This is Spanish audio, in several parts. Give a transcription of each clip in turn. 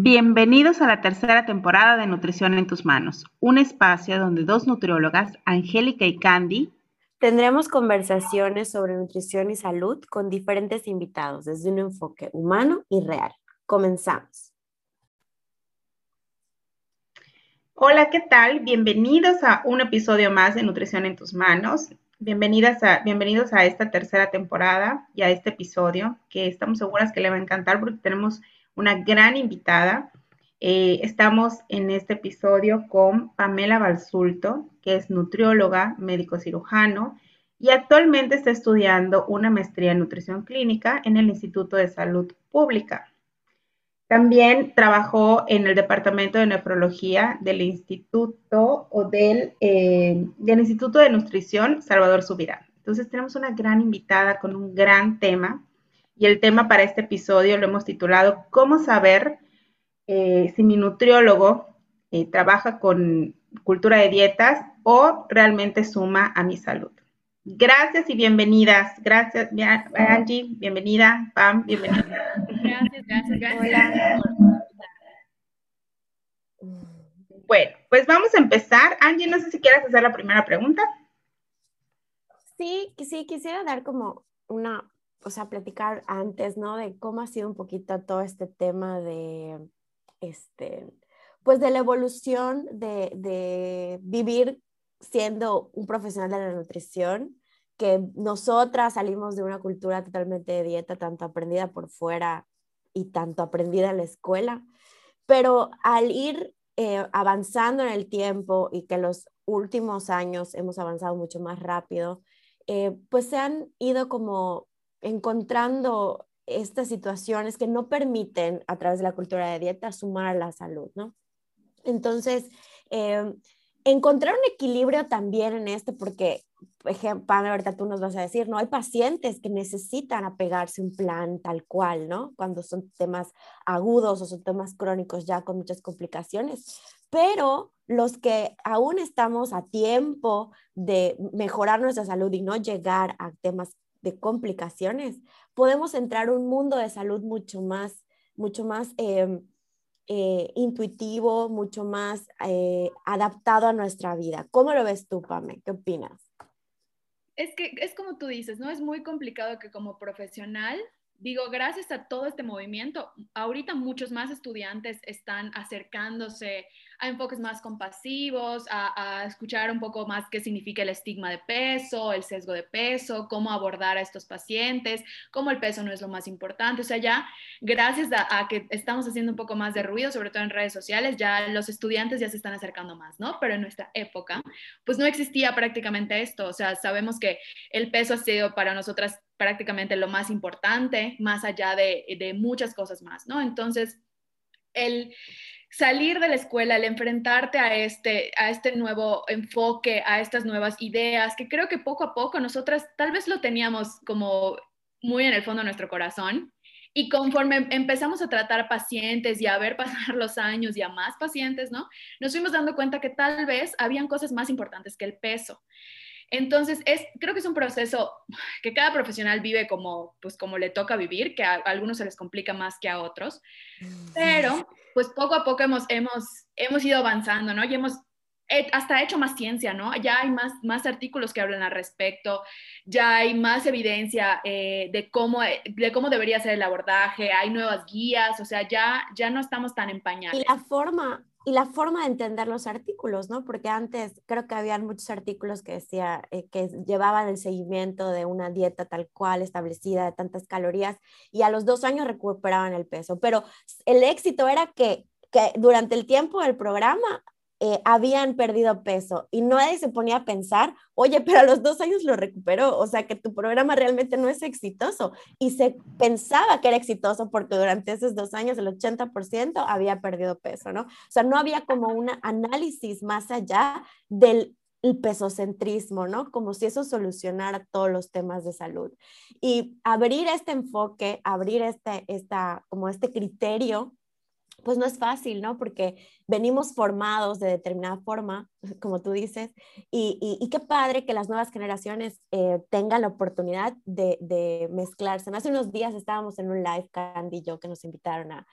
Bienvenidos a la tercera temporada de Nutrición en tus manos, un espacio donde dos nutriólogas, Angélica y Candy, tendremos conversaciones sobre nutrición y salud con diferentes invitados desde un enfoque humano y real. Comenzamos. Hola, ¿qué tal? Bienvenidos a un episodio más de Nutrición en tus manos. Bienvenidas a, bienvenidos a esta tercera temporada y a este episodio que estamos seguras que le va a encantar porque tenemos una gran invitada. Eh, estamos en este episodio con Pamela Balsulto, que es nutrióloga, médico cirujano y actualmente está estudiando una maestría en nutrición clínica en el Instituto de Salud Pública. También trabajó en el Departamento de Nefrología del Instituto o del, eh, del Instituto de Nutrición Salvador Subirán. Entonces tenemos una gran invitada con un gran tema y el tema para este episodio lo hemos titulado ¿Cómo saber eh, si mi nutriólogo eh, trabaja con cultura de dietas o realmente suma a mi salud? Gracias y bienvenidas. Gracias, Angie, bienvenida. Pam, bienvenida. Gracias, gracias, gracias. Bueno, pues vamos a empezar. Angie, no sé si quieres hacer la primera pregunta. Sí, sí, quisiera dar como una o sea, platicar antes, ¿no? De cómo ha sido un poquito todo este tema de, este, pues de la evolución de, de vivir siendo un profesional de la nutrición, que nosotras salimos de una cultura totalmente de dieta, tanto aprendida por fuera y tanto aprendida en la escuela, pero al ir eh, avanzando en el tiempo y que los últimos años hemos avanzado mucho más rápido, eh, pues se han ido como encontrando estas situaciones que no permiten a través de la cultura de dieta sumar a la salud, ¿no? Entonces, eh, encontrar un equilibrio también en esto, porque, por ejemplo, ahorita tú nos vas a decir, ¿no? Hay pacientes que necesitan apegarse a un plan tal cual, ¿no? Cuando son temas agudos o son temas crónicos ya con muchas complicaciones, pero los que aún estamos a tiempo de mejorar nuestra salud y no llegar a temas de complicaciones, podemos entrar a un mundo de salud mucho más, mucho más em, eh, intuitivo, mucho más eh, adaptado a nuestra vida. ¿Cómo lo ves tú, Pame? ¿Qué opinas? Es que es como tú dices, ¿no? Es muy complicado que como profesional digo, gracias a todo este movimiento, ahorita muchos más estudiantes están acercándose a enfoques más compasivos, a, escuchar un poco más qué significa el estigma de peso, el sesgo de peso, cómo abordar a estos pacientes, cómo el peso no es lo más importante. O sea, ya gracias a, a, que estamos haciendo un poco más de ruido, sobre todo en redes sociales, ya los estudiantes ya se están acercando más, ¿no? Pero en nuestra época, pues no existía prácticamente esto. O sea, sabemos que el peso ha sido para nosotras prácticamente lo más importante, más allá de, de muchas cosas más, ¿no? Entonces, el salir de la escuela, el enfrentarte a este, a este nuevo enfoque, a estas nuevas ideas, que creo que poco a poco nosotras tal vez lo teníamos como muy en el fondo de nuestro corazón. Y conforme empezamos a tratar pacientes y a ver pasar los años y a más pacientes, ¿no? Nos fuimos dando cuenta que tal vez habían cosas más importantes que el peso. Entonces, es, creo que es un proceso que cada profesional vive como, pues, como le toca vivir, que a, algunos se les complica más que a otros, pero pues poco a poco hemos, hemos, hemos ido avanzando, ¿no? Y hemos hasta hecho más ciencia, ¿no? Ya hay más, más artículos que hablan al respecto, ya hay más evidencia eh, de, cómo, de cómo debería ser el abordaje, hay nuevas guías, o sea, ya, ya no estamos tan empañados. Y la forma, y la forma de entender los artículos, ¿no? Porque antes creo que habían muchos artículos que decía eh, que llevaban el seguimiento de una dieta tal cual establecida de tantas calorías y a los dos años recuperaban el peso, pero el éxito era que, que durante el tiempo del programa eh, habían perdido peso y nadie se ponía a pensar, oye, pero a los dos años lo recuperó, o sea que tu programa realmente no es exitoso y se pensaba que era exitoso porque durante esos dos años el 80% había perdido peso, ¿no? O sea, no había como un análisis más allá del pesocentrismo, ¿no? Como si eso solucionara todos los temas de salud. Y abrir este enfoque, abrir este, esta, como este criterio pues no es fácil, ¿no? Porque venimos formados de determinada forma, como tú dices, y, qué padre que las nuevas generaciones eh, tengan la oportunidad de, mezclarse. Hace unos días estábamos en un live, Candy y yo, que nos invitaron a,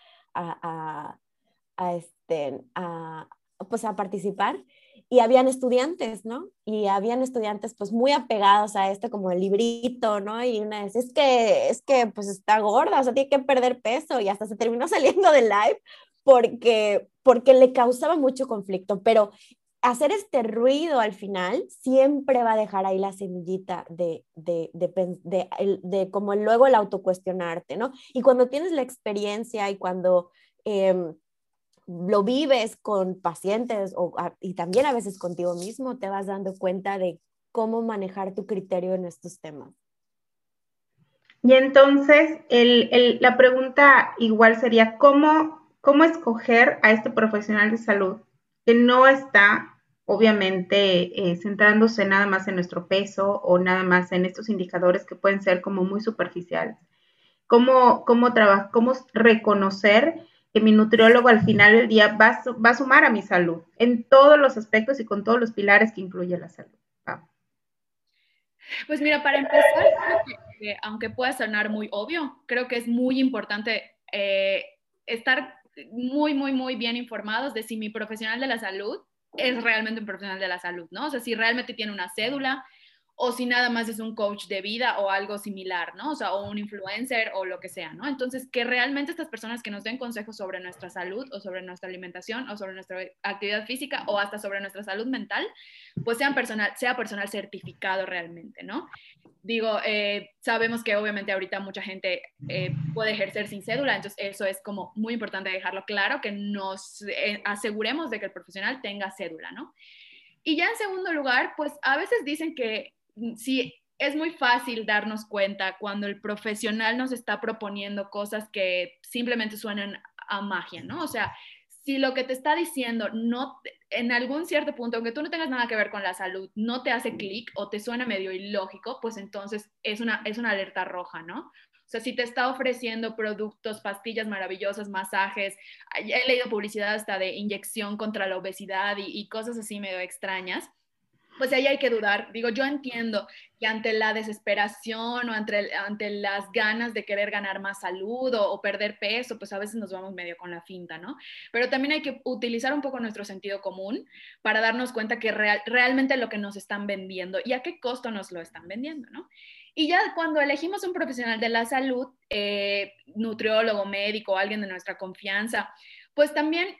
a, este, a, pues a participar y habían estudiantes, ¿no? Y habían estudiantes pues muy apegados a este como el librito, ¿no? Y una vez, es que, es que pues está gorda, o sea, tiene que perder peso y hasta se terminó saliendo del live porque, porque le causaba mucho conflicto, pero hacer este ruido al final siempre va a dejar ahí la semillita de, de, de, de, como luego el autocuestionarte, ¿no? Y cuando tienes la experiencia y cuando... Em, lo vives con pacientes o, y también a veces contigo mismo, te vas dando cuenta de cómo manejar tu criterio en estos temas. Y entonces, el, la pregunta igual sería, ¿cómo, ¿cómo escoger a este profesional de salud que no está, obviamente, eh, centrándose nada más en nuestro peso o nada más en estos indicadores que pueden ser como muy superficiales? ¿Cómo, cómo, cómo reconocer que mi nutriólogo al final del día va, va, a sumar a mi salud en todos los aspectos y con todos los pilares que incluye la salud. Pues mira, para empezar, aunque pueda sonar muy obvio, creo que es muy importante eh, estar muy, muy, muy bien informados de si mi profesional de la salud es realmente un profesional de la salud, ¿no? O sea, si realmente tiene una cédula, o si nada más es un coach de vida o algo similar, ¿no? O sea, o un influencer o lo que sea, ¿no? Entonces, que realmente estas personas que nos den consejos sobre nuestra salud o sobre nuestra alimentación o sobre nuestra actividad física o hasta sobre nuestra salud mental, pues sean personal, sea personal certificado realmente, ¿no? Digo, eh, sabemos que obviamente ahorita mucha gente eh, puede ejercer sin cédula, entonces eso es como muy importante dejarlo claro, que nos eh, aseguremos de que el profesional tenga cédula, ¿no? Y ya en segundo lugar, pues a veces dicen que sí, es muy fácil darnos cuenta cuando el profesional nos está proponiendo cosas que simplemente suenan a magia, ¿no? O sea, si lo que te está diciendo no, en algún cierto punto, aunque tú no tengas nada que ver con la salud, no te hace clic o te suena medio ilógico, pues entonces es una, es una alerta roja, ¿no? O sea, si te está ofreciendo productos, pastillas maravillosas, masajes, he leído publicidad hasta de inyección contra la obesidad y, y cosas así medio extrañas, pues ahí hay que dudar. Digo, yo entiendo que ante la desesperación o ante, ante las ganas de querer ganar más salud o, perder peso, pues a veces nos vamos medio con la finta, ¿no? Pero también hay que utilizar un poco nuestro sentido común para darnos cuenta que realmente lo que nos están vendiendo y a qué costo nos lo están vendiendo, ¿no? Y ya cuando elegimos un profesional de la salud, eh, nutriólogo, médico, alguien de nuestra confianza, pues también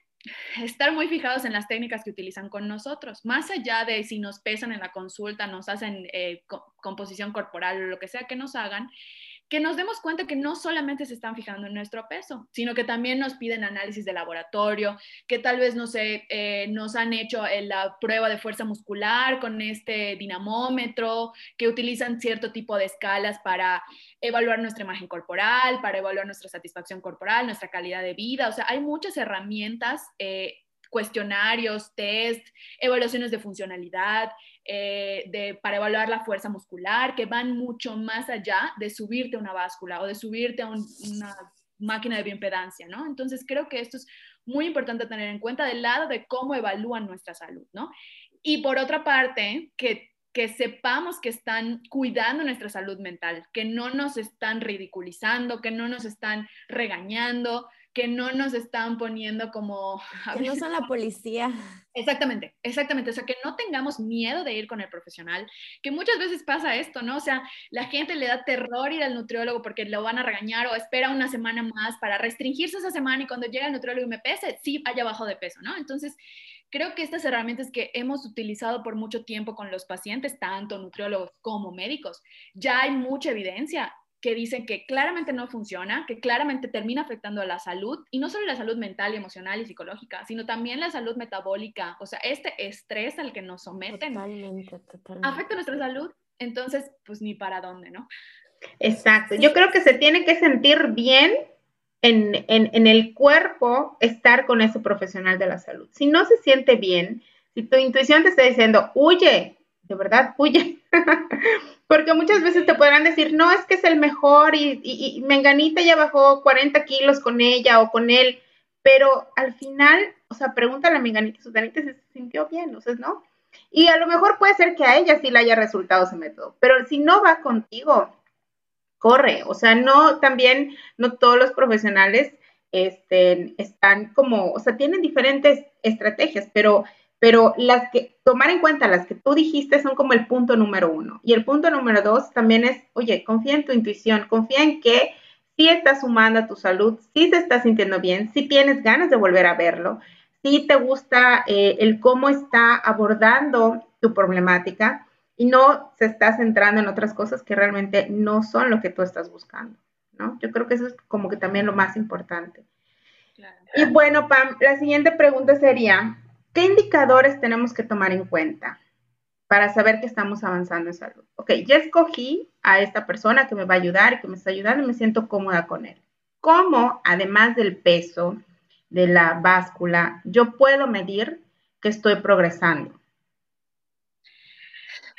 estar muy fijados en las técnicas que utilizan con nosotros, más allá de si nos pesan en la consulta, nos hacen eh, composición corporal o lo que sea que nos hagan, que nos demos cuenta que no solamente se están fijando en nuestro peso, sino que también nos piden análisis de laboratorio, que tal vez, no sé, eh, nos han hecho eh, la prueba de fuerza muscular con este dinamómetro, que utilizan cierto tipo de escalas para evaluar nuestra imagen corporal, para evaluar nuestra satisfacción corporal, nuestra calidad de vida. O sea, hay muchas herramientas. Eh, cuestionarios, test, evaluaciones de funcionalidad, eh, de, para evaluar la fuerza muscular, que van mucho más allá de subirte a una báscula o de subirte a una máquina de bioimpedancia, ¿no? Entonces creo que esto es muy importante tener en cuenta del lado de cómo evalúan nuestra salud, ¿no? Y por otra parte, que, que sepamos que están cuidando nuestra salud mental, que no nos están ridiculizando, que no nos están regañando, que no nos están poniendo como... Que no son la policía. Exactamente, exactamente. O sea, que no tengamos miedo de ir con el profesional, que muchas veces pasa esto, ¿no? O sea, la gente le da terror ir al nutriólogo porque lo van a regañar o espera una semana más para restringirse esa semana y cuando llega el nutriólogo y me pese, sí haya bajo de peso, ¿no? Entonces, creo que estas herramientas que hemos utilizado por mucho tiempo con los pacientes, tanto nutriólogos como médicos, ya hay mucha evidencia que dicen que claramente no funciona, que claramente termina afectando a la salud, y no solo la salud mental y emocional y psicológica, sino también la salud metabólica, o sea, este estrés al que nos someten afecta nuestra salud, entonces, pues ni para dónde, ¿no? Exacto, yo creo que se tiene que sentir bien en, en, en el cuerpo estar con ese profesional de la salud. Si no se siente bien, si tu intuición te está diciendo, huye, de verdad, huye. Porque muchas veces te podrán decir, no, es que es el mejor y, y, Menganita ya bajó 40 kilos con ella o con él, pero al final, o sea, pregúntale a Menganita, Susanita si se sintió bien, o sea, ¿no? Y a lo mejor puede ser que a ella sí le haya resultado ese método, pero si no va contigo, corre, o sea, no, también, no todos los profesionales este, están como, o sea, tienen diferentes estrategias, pero, pero las que, tomar en cuenta las que tú dijiste son como el punto número uno. Y el punto número dos también es, oye, confía en tu intuición, confía en que si estás sumando a tu salud, si te estás sintiendo bien, si tienes ganas de volver a verlo, si te gusta eh, el cómo está abordando tu problemática y no se está centrando en otras cosas que realmente no son lo que tú estás buscando. ¿no? Yo creo que eso es como que también lo más importante. Y bueno, Pam, la siguiente pregunta sería, ¿qué indicadores tenemos que tomar en cuenta para saber que estamos avanzando en salud? Ok, ya escogí a esta persona que me va a ayudar y que me está ayudando y me siento cómoda con él. ¿Cómo, además del peso, de la báscula, yo puedo medir que estoy progresando?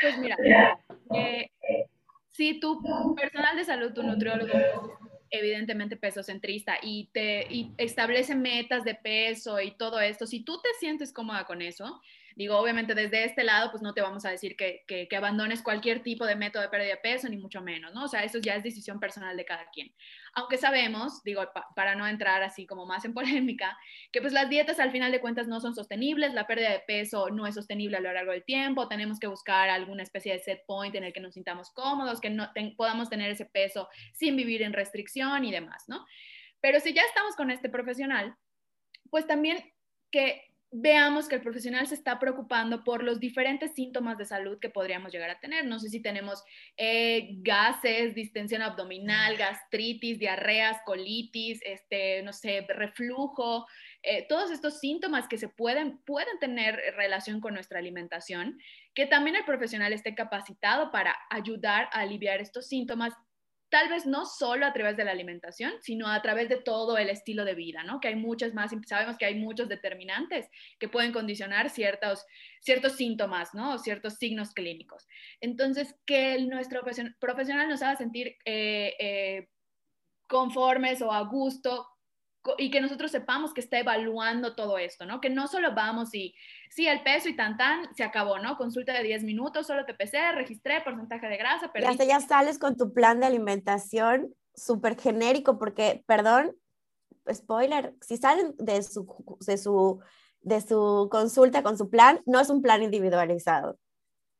Pues mira, eh, si tu personal de salud, tu nutriólogo, evidentemente peso centrista y te y establece metas de peso y todo esto, si tú te sientes cómoda con eso, Digo, obviamente desde este lado, pues no te vamos a decir que, que, abandones cualquier tipo de método de pérdida de peso, ni mucho menos, ¿no? O sea, eso ya es decisión personal de cada quien. Aunque sabemos, digo, para no entrar así como más en polémica, que pues las dietas al final de cuentas no son sostenibles, la pérdida de peso no es sostenible a lo largo del tiempo, tenemos que buscar alguna especie de set point en el que nos sintamos cómodos, que no podamos tener ese peso sin vivir en restricción y demás, ¿no? Pero si ya estamos con este profesional, pues también que veamos que el profesional se está preocupando por los diferentes síntomas de salud que podríamos llegar a tener. No sé si tenemos eh, gases, distensión abdominal, gastritis, diarreas, colitis, este, no sé, reflujo, eh, todos estos síntomas que se pueden, pueden tener relación con nuestra alimentación, que también el profesional esté capacitado para ayudar a aliviar estos síntomas tal vez no solo a través de la alimentación, sino a través de todo el estilo de vida, ¿no? Que hay muchas más, sabemos que hay muchos determinantes que pueden condicionar ciertos, síntomas, ¿no? O ciertos signos clínicos. Entonces, que nuestro profesional nos haga sentir eh, eh, conformes o a gusto y que nosotros sepamos que está evaluando todo esto, ¿no? Que no solo vamos y, sí, el peso y tan tan, se acabó, ¿no? Consulta de 10 minutos, solo te pesé, registré porcentaje de grasa, pero... Y hasta ya sales con tu plan de alimentación súper genérico, porque, perdón, spoiler, si salen de su, de su, de su consulta con su plan, no es un plan individualizado.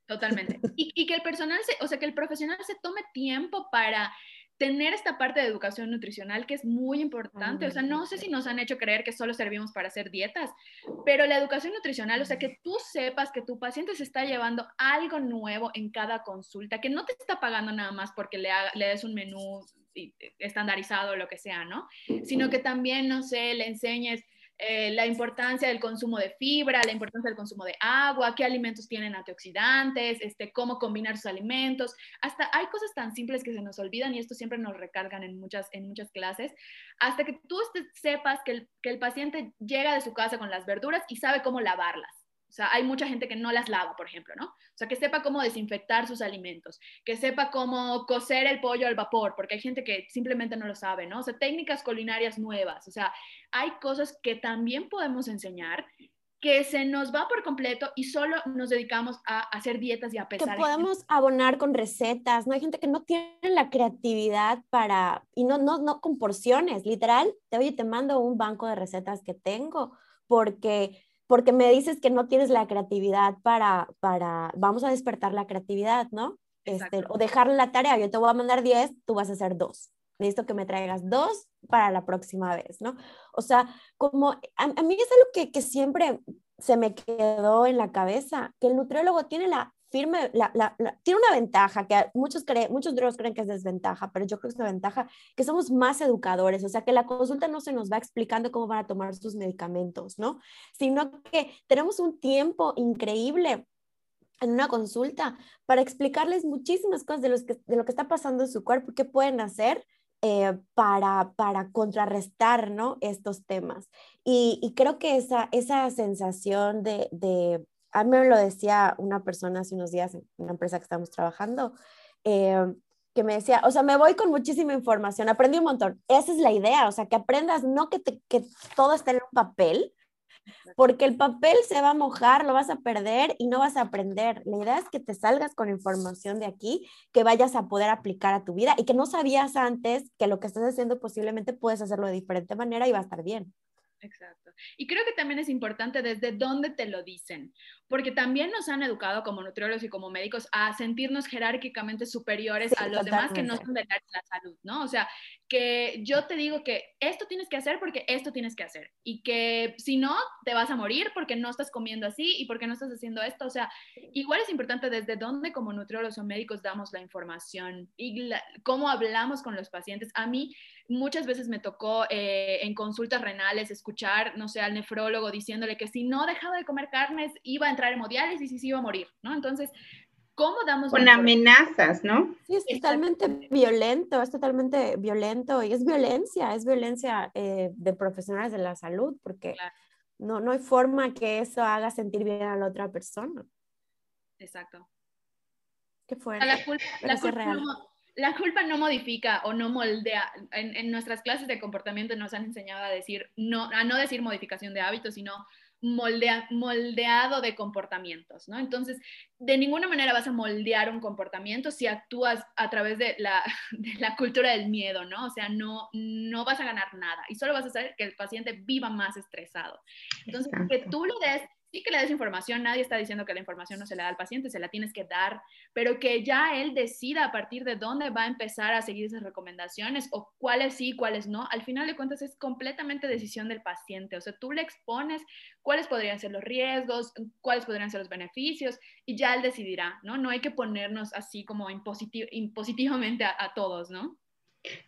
Totalmente. Y, y que el personal, se, o sea, que el profesional se tome tiempo para tener esta parte de educación nutricional que es muy importante. O sea, no sé si nos han hecho creer que solo servimos para hacer dietas, pero la educación nutricional, o sea, que tú sepas que tu paciente se está llevando algo nuevo en cada consulta, que no te está pagando nada más porque le, le des un menú estandarizado o lo que sea, ¿no? Sino que también, no sé, le enseñes eh, la importancia del consumo de fibra, la importancia del consumo de agua, qué alimentos tienen antioxidantes, este, cómo combinar sus alimentos. Hasta hay cosas tan simples que se nos olvidan y esto siempre nos recargan en muchas, en muchas clases, hasta que tú sepas que el, que el paciente llega de su casa con las verduras y sabe cómo lavarlas. O sea, hay mucha gente que no las lava, por ejemplo, ¿no? O sea, que sepa cómo desinfectar sus alimentos, que sepa cómo cocer el pollo al vapor, porque hay gente que simplemente no lo sabe, ¿no? O sea, técnicas culinarias nuevas. O sea, hay cosas que también podemos enseñar que se nos va por completo y solo nos dedicamos a hacer dietas y a pesar. Que podemos abonar con recetas, ¿no? Hay gente que no tiene la creatividad para, y no, no, no con porciones, literal, te, oye, te mando un banco de recetas que tengo, porque porque me dices que no tienes la creatividad para, para, vamos a despertar la creatividad, ¿no? Este, o dejarle la tarea, yo te voy a mandar 10, tú vas a hacer dos. Necesito que me traigas dos para la próxima vez, ¿no? O sea, como a, mí es algo que, que siempre se me quedó en la cabeza, que el nutriólogo tiene la firme, tiene una ventaja que muchos, creen, muchos creen que es desventaja, pero yo creo que es una ventaja que somos más educadores, o sea, que la consulta no se nos va explicando cómo van a tomar sus medicamentos, ¿no? Sino que tenemos un tiempo increíble en una consulta para explicarles muchísimas cosas de, los que, de lo que está pasando en su cuerpo, qué pueden hacer eh, para, para contrarrestar ¿no? estos temas. Y, y, creo que esa, esa sensación de, de a mí me lo decía una persona hace unos días en una empresa que estamos trabajando, eh, que me decía, o sea, me voy con muchísima información, aprendí un montón. Esa es la idea, o sea, que aprendas, no que, te, que todo esté en un papel, porque el papel se va a mojar, lo vas a perder y no vas a aprender. La idea es que te salgas con información de aquí, que vayas a poder aplicar a tu vida y que no sabías antes que lo que estás haciendo posiblemente puedes hacerlo de diferente manera y va a estar bien. Exacto. Y creo que también es importante desde dónde te lo dicen, porque también nos han educado como nutriólogos y como médicos a sentirnos jerárquicamente superiores a los demás que no son de la salud, ¿no? O sea, que yo te digo que esto tienes que hacer porque esto tienes que hacer y que si no, te vas a morir porque no estás comiendo así y porque no estás haciendo esto. O sea, igual es importante desde dónde como nutriólogos o médicos damos la información y cómo hablamos con los pacientes. A mí muchas veces me tocó eh, en consultas renales escuchar, no sé, al nefrólogo diciéndole que si no dejaba de comer carnes iba a entrar en hemodiálisis y se iba a morir, ¿no? Entonces, ¿cómo damos... Con amenazas, ¿no? Sí, es totalmente violento, es totalmente violento y es violencia, es violencia eh, de profesionales de la salud, porque no, no hay forma que eso haga sentir bien a la otra persona. Exacto. Qué fuerte. La culpa, la culpa no, la culpa no modifica o no moldea. En, nuestras clases de comportamiento nos han enseñado a decir, no, a no decir modificación de hábitos, sino moldea, moldeado de comportamientos, ¿no? Entonces, de ninguna manera vas a moldear un comportamiento si actúas a través de la, de la cultura del miedo, ¿no? O sea, no, no vas a ganar nada y solo vas a hacer que el paciente viva más estresado. Entonces, que tú le des sí que le des información, nadie está diciendo que la información no se le da al paciente, se la tienes que dar, pero que ya él decida a partir de dónde va a empezar a seguir esas recomendaciones o cuáles sí, cuáles no. Al final de cuentas es completamente decisión del paciente, o sea, tú le expones cuáles podrían ser los riesgos, cuáles podrían ser los beneficios y ya él decidirá, ¿no? No hay que ponernos así como impositivamente a, a todos, ¿no?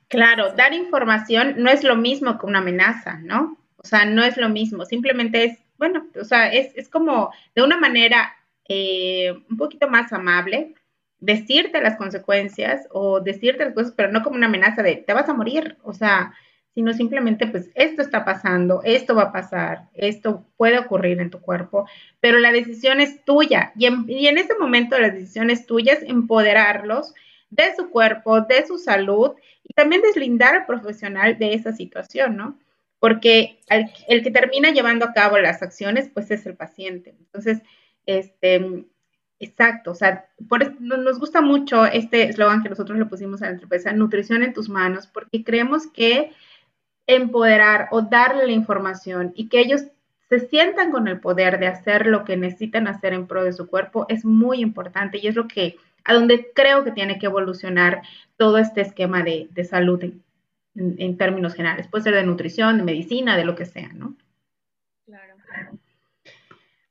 Claro, dar información no es lo mismo que una amenaza, ¿no? O sea, no es lo mismo, simplemente es bueno, o sea, es, como de una manera eh, un poquito más amable decirte las consecuencias o decirte las cosas, pero no como una amenaza de te vas a morir, o sea, sino simplemente pues esto está pasando, esto va a pasar, esto puede ocurrir en tu cuerpo, pero la decisión es tuya y en, y en ese momento la decisión es tuya, es empoderarlos de su cuerpo, de su salud y también deslindar al profesional de esa situación, ¿no? Porque el que termina llevando a cabo las acciones, pues es el paciente. Entonces, este, exacto, o sea, por, nos gusta mucho este eslogan que nosotros le pusimos a la empresa, nutrición en tus manos, porque creemos que empoderar o darle la información y que ellos se sientan con el poder de hacer lo que necesitan hacer en pro de su cuerpo es muy importante y es lo que, a donde creo que tiene que evolucionar todo este esquema de, salud términos generales. Puede ser de nutrición, de medicina, de lo que sea, ¿no? Claro.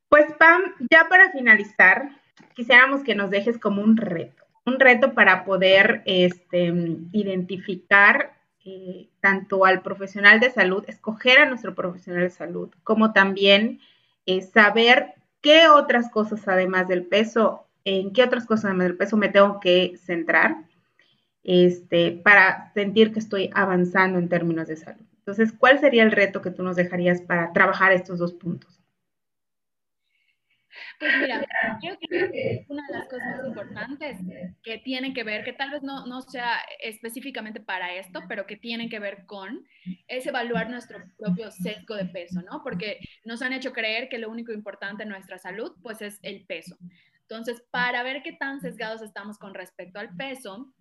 Pues Pam, ya para finalizar, quisiéramos que nos dejes como un reto, un reto para poder este, identificar eh, tanto al profesional de salud, escoger a nuestro profesional de salud, como también eh, saber qué otras cosas además del peso, en qué otras cosas además del peso me tengo que centrar este, para sentir que estoy avanzando en términos de salud. Entonces, ¿cuál sería el reto que tú nos dejarías para trabajar estos dos puntos? Pues mira, creo que una de las cosas más importantes que tienen que ver, que tal vez no, no sea específicamente para esto, pero que tienen que ver con, es evaluar nuestro propio sesgo de peso, ¿no? Porque nos han hecho creer que lo único importante en nuestra salud, pues es el peso. Entonces, para ver qué tan sesgados estamos con respecto al peso,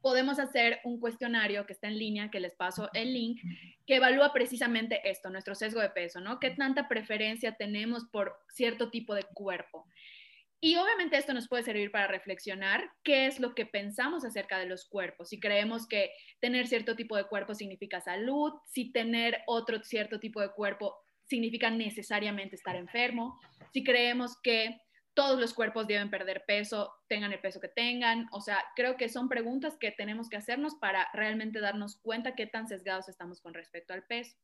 podemos hacer un cuestionario que está en línea, que les paso el link, que evalúa precisamente esto, nuestro sesgo de peso, ¿no? ¿Qué tanta preferencia tenemos por cierto tipo de cuerpo? Y obviamente esto nos puede servir para reflexionar qué es lo que pensamos acerca de los cuerpos. Si creemos que tener cierto tipo de cuerpo significa salud, si tener otro cierto tipo de cuerpo significa necesariamente estar enfermo, si creemos que todos los cuerpos deben perder peso, tengan el peso que tengan. O sea, creo que son preguntas que tenemos que hacernos para realmente darnos cuenta qué tan sesgados estamos con respecto al peso.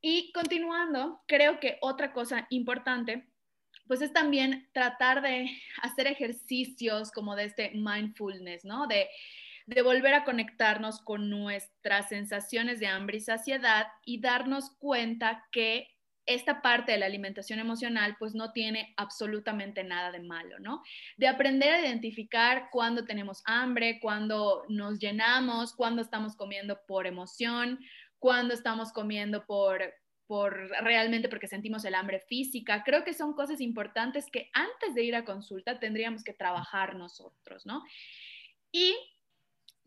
Y continuando, creo que otra cosa importante, pues es también tratar de hacer ejercicios como de este mindfulness, ¿no? De, de volver a conectarnos con nuestras sensaciones de hambre y saciedad y darnos cuenta que esta parte de la alimentación emocional pues no tiene absolutamente nada de malo, ¿no? De aprender a identificar cuándo tenemos hambre, cuándo nos llenamos, cuándo estamos comiendo por emoción, cuándo estamos comiendo por por realmente porque sentimos el hambre física. Creo que son cosas importantes que antes de ir a consulta tendríamos que trabajar nosotros, ¿no? Y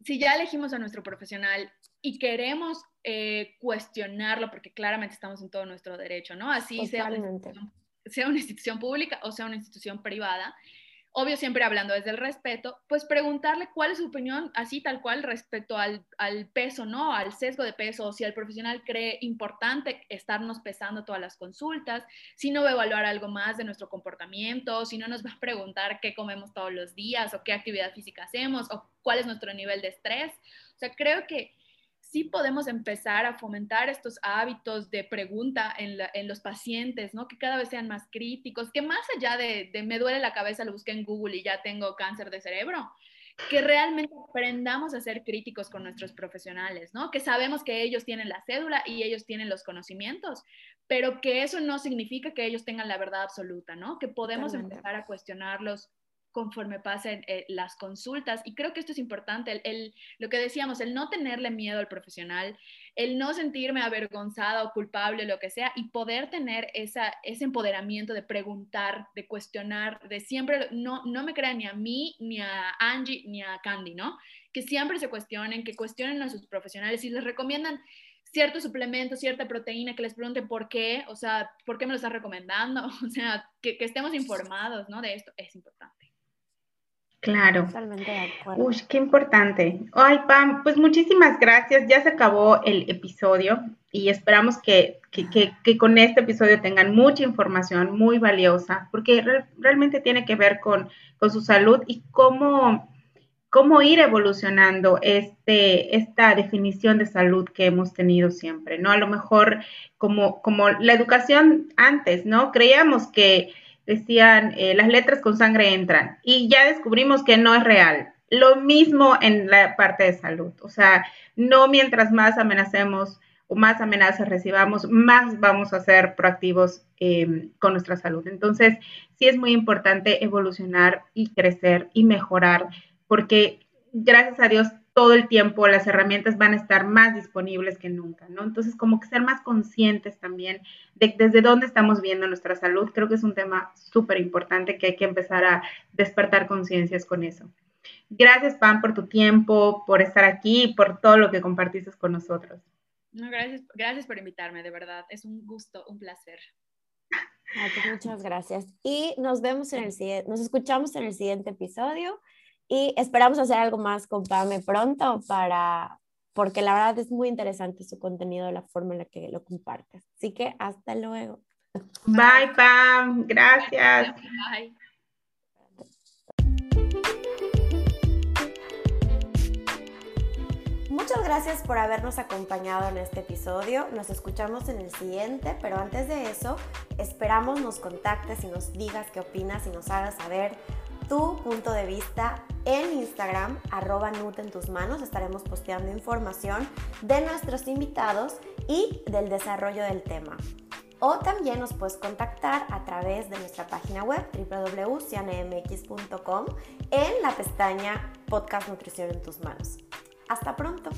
si ya elegimos a nuestro profesional y queremos eh, cuestionarlo, porque claramente estamos en todo nuestro derecho, ¿no? Así sea sea una institución pública o sea una institución privada, obvio siempre hablando desde el respeto, pues preguntarle cuál es su opinión, así tal cual, respecto al, peso, ¿no? Al sesgo de peso, si el profesional cree importante estarnos pesando todas las consultas, si no va a evaluar algo más de nuestro comportamiento, si no nos va a preguntar qué comemos todos los días o qué actividad física hacemos o cuál es nuestro nivel de estrés. O sea, creo que sí podemos empezar a fomentar estos hábitos de pregunta en, los pacientes, ¿no? Que cada vez sean más críticos, que más allá de, me duele la cabeza, lo busqué en Google y ya tengo cáncer de cerebro, que realmente aprendamos a ser críticos con nuestros profesionales, ¿no? Que sabemos que ellos tienen la cédula y ellos tienen los conocimientos, pero que eso no significa que ellos tengan la verdad absoluta, ¿no? Que podemos empezar a cuestionarlos conforme pasen eh, las consultas. Y creo que esto es importante, el, lo que decíamos, el no tenerle miedo al profesional, el no sentirme avergonzada o culpable, lo que sea, y poder tener esa, ese empoderamiento de preguntar, de cuestionar, de siempre, no, no me crean ni a mí, ni a Angie, ni a Candy, ¿no? Que siempre se cuestionen, que cuestionen a sus profesionales y les recomiendan cierto suplemento, cierta proteína, que les pregunte por qué, o sea, ¿por qué me lo estás recomendando? O sea, que, que estemos informados, ¿no? De esto es importante. Claro. Totalmente de acuerdo. Uy, qué importante. Ay, Pam, pues muchísimas gracias. Ya se acabó el episodio y esperamos que, con este episodio tengan mucha información muy valiosa, porque realmente tiene que ver con, su salud y cómo, cómo ir evolucionando este, esta definición de salud que hemos tenido siempre, ¿no? A lo mejor como, como la educación antes, ¿no? Creíamos que decían, eh, las letras con sangre entran y ya descubrimos que no es real. Lo mismo en la parte de salud, o sea, no mientras más amenacemos o más amenazas recibamos, más vamos a ser proactivos em, con nuestra salud. Entonces, sí es muy importante evolucionar y crecer y mejorar, porque gracias a Dios todo el tiempo las herramientas van a estar más disponibles que nunca, ¿no? Entonces, como que ser más conscientes también de desde dónde estamos viendo nuestra salud, creo que es un tema súper importante que hay que empezar a despertar conciencias con eso. Gracias, Pam, por tu tiempo, por estar aquí y por todo lo que compartiste con nosotros. No, gracias, gracias por invitarme, de verdad. Es un gusto, un placer. Pues muchas gracias. Y nos vemos en el siguiente, nos escuchamos en el siguiente episodio. Y esperamos hacer algo más con Pame pronto para, porque la verdad es muy interesante su contenido, la forma en la que lo compartes. Así que hasta luego. Bye, Pam. Gracias. Bye. Muchas gracias por habernos acompañado en este episodio. Nos escuchamos en el siguiente, pero antes de eso, esperamos nos contactes y nos digas qué opinas y nos hagas saber tu punto de vista en Instagram, arroba Nut en tus manos. Estaremos posteando información de nuestros invitados y del desarrollo del tema. O también nos puedes contactar a través de nuestra página web www.cianemx.com en la pestaña Podcast Nutrición en tus manos. Hasta pronto.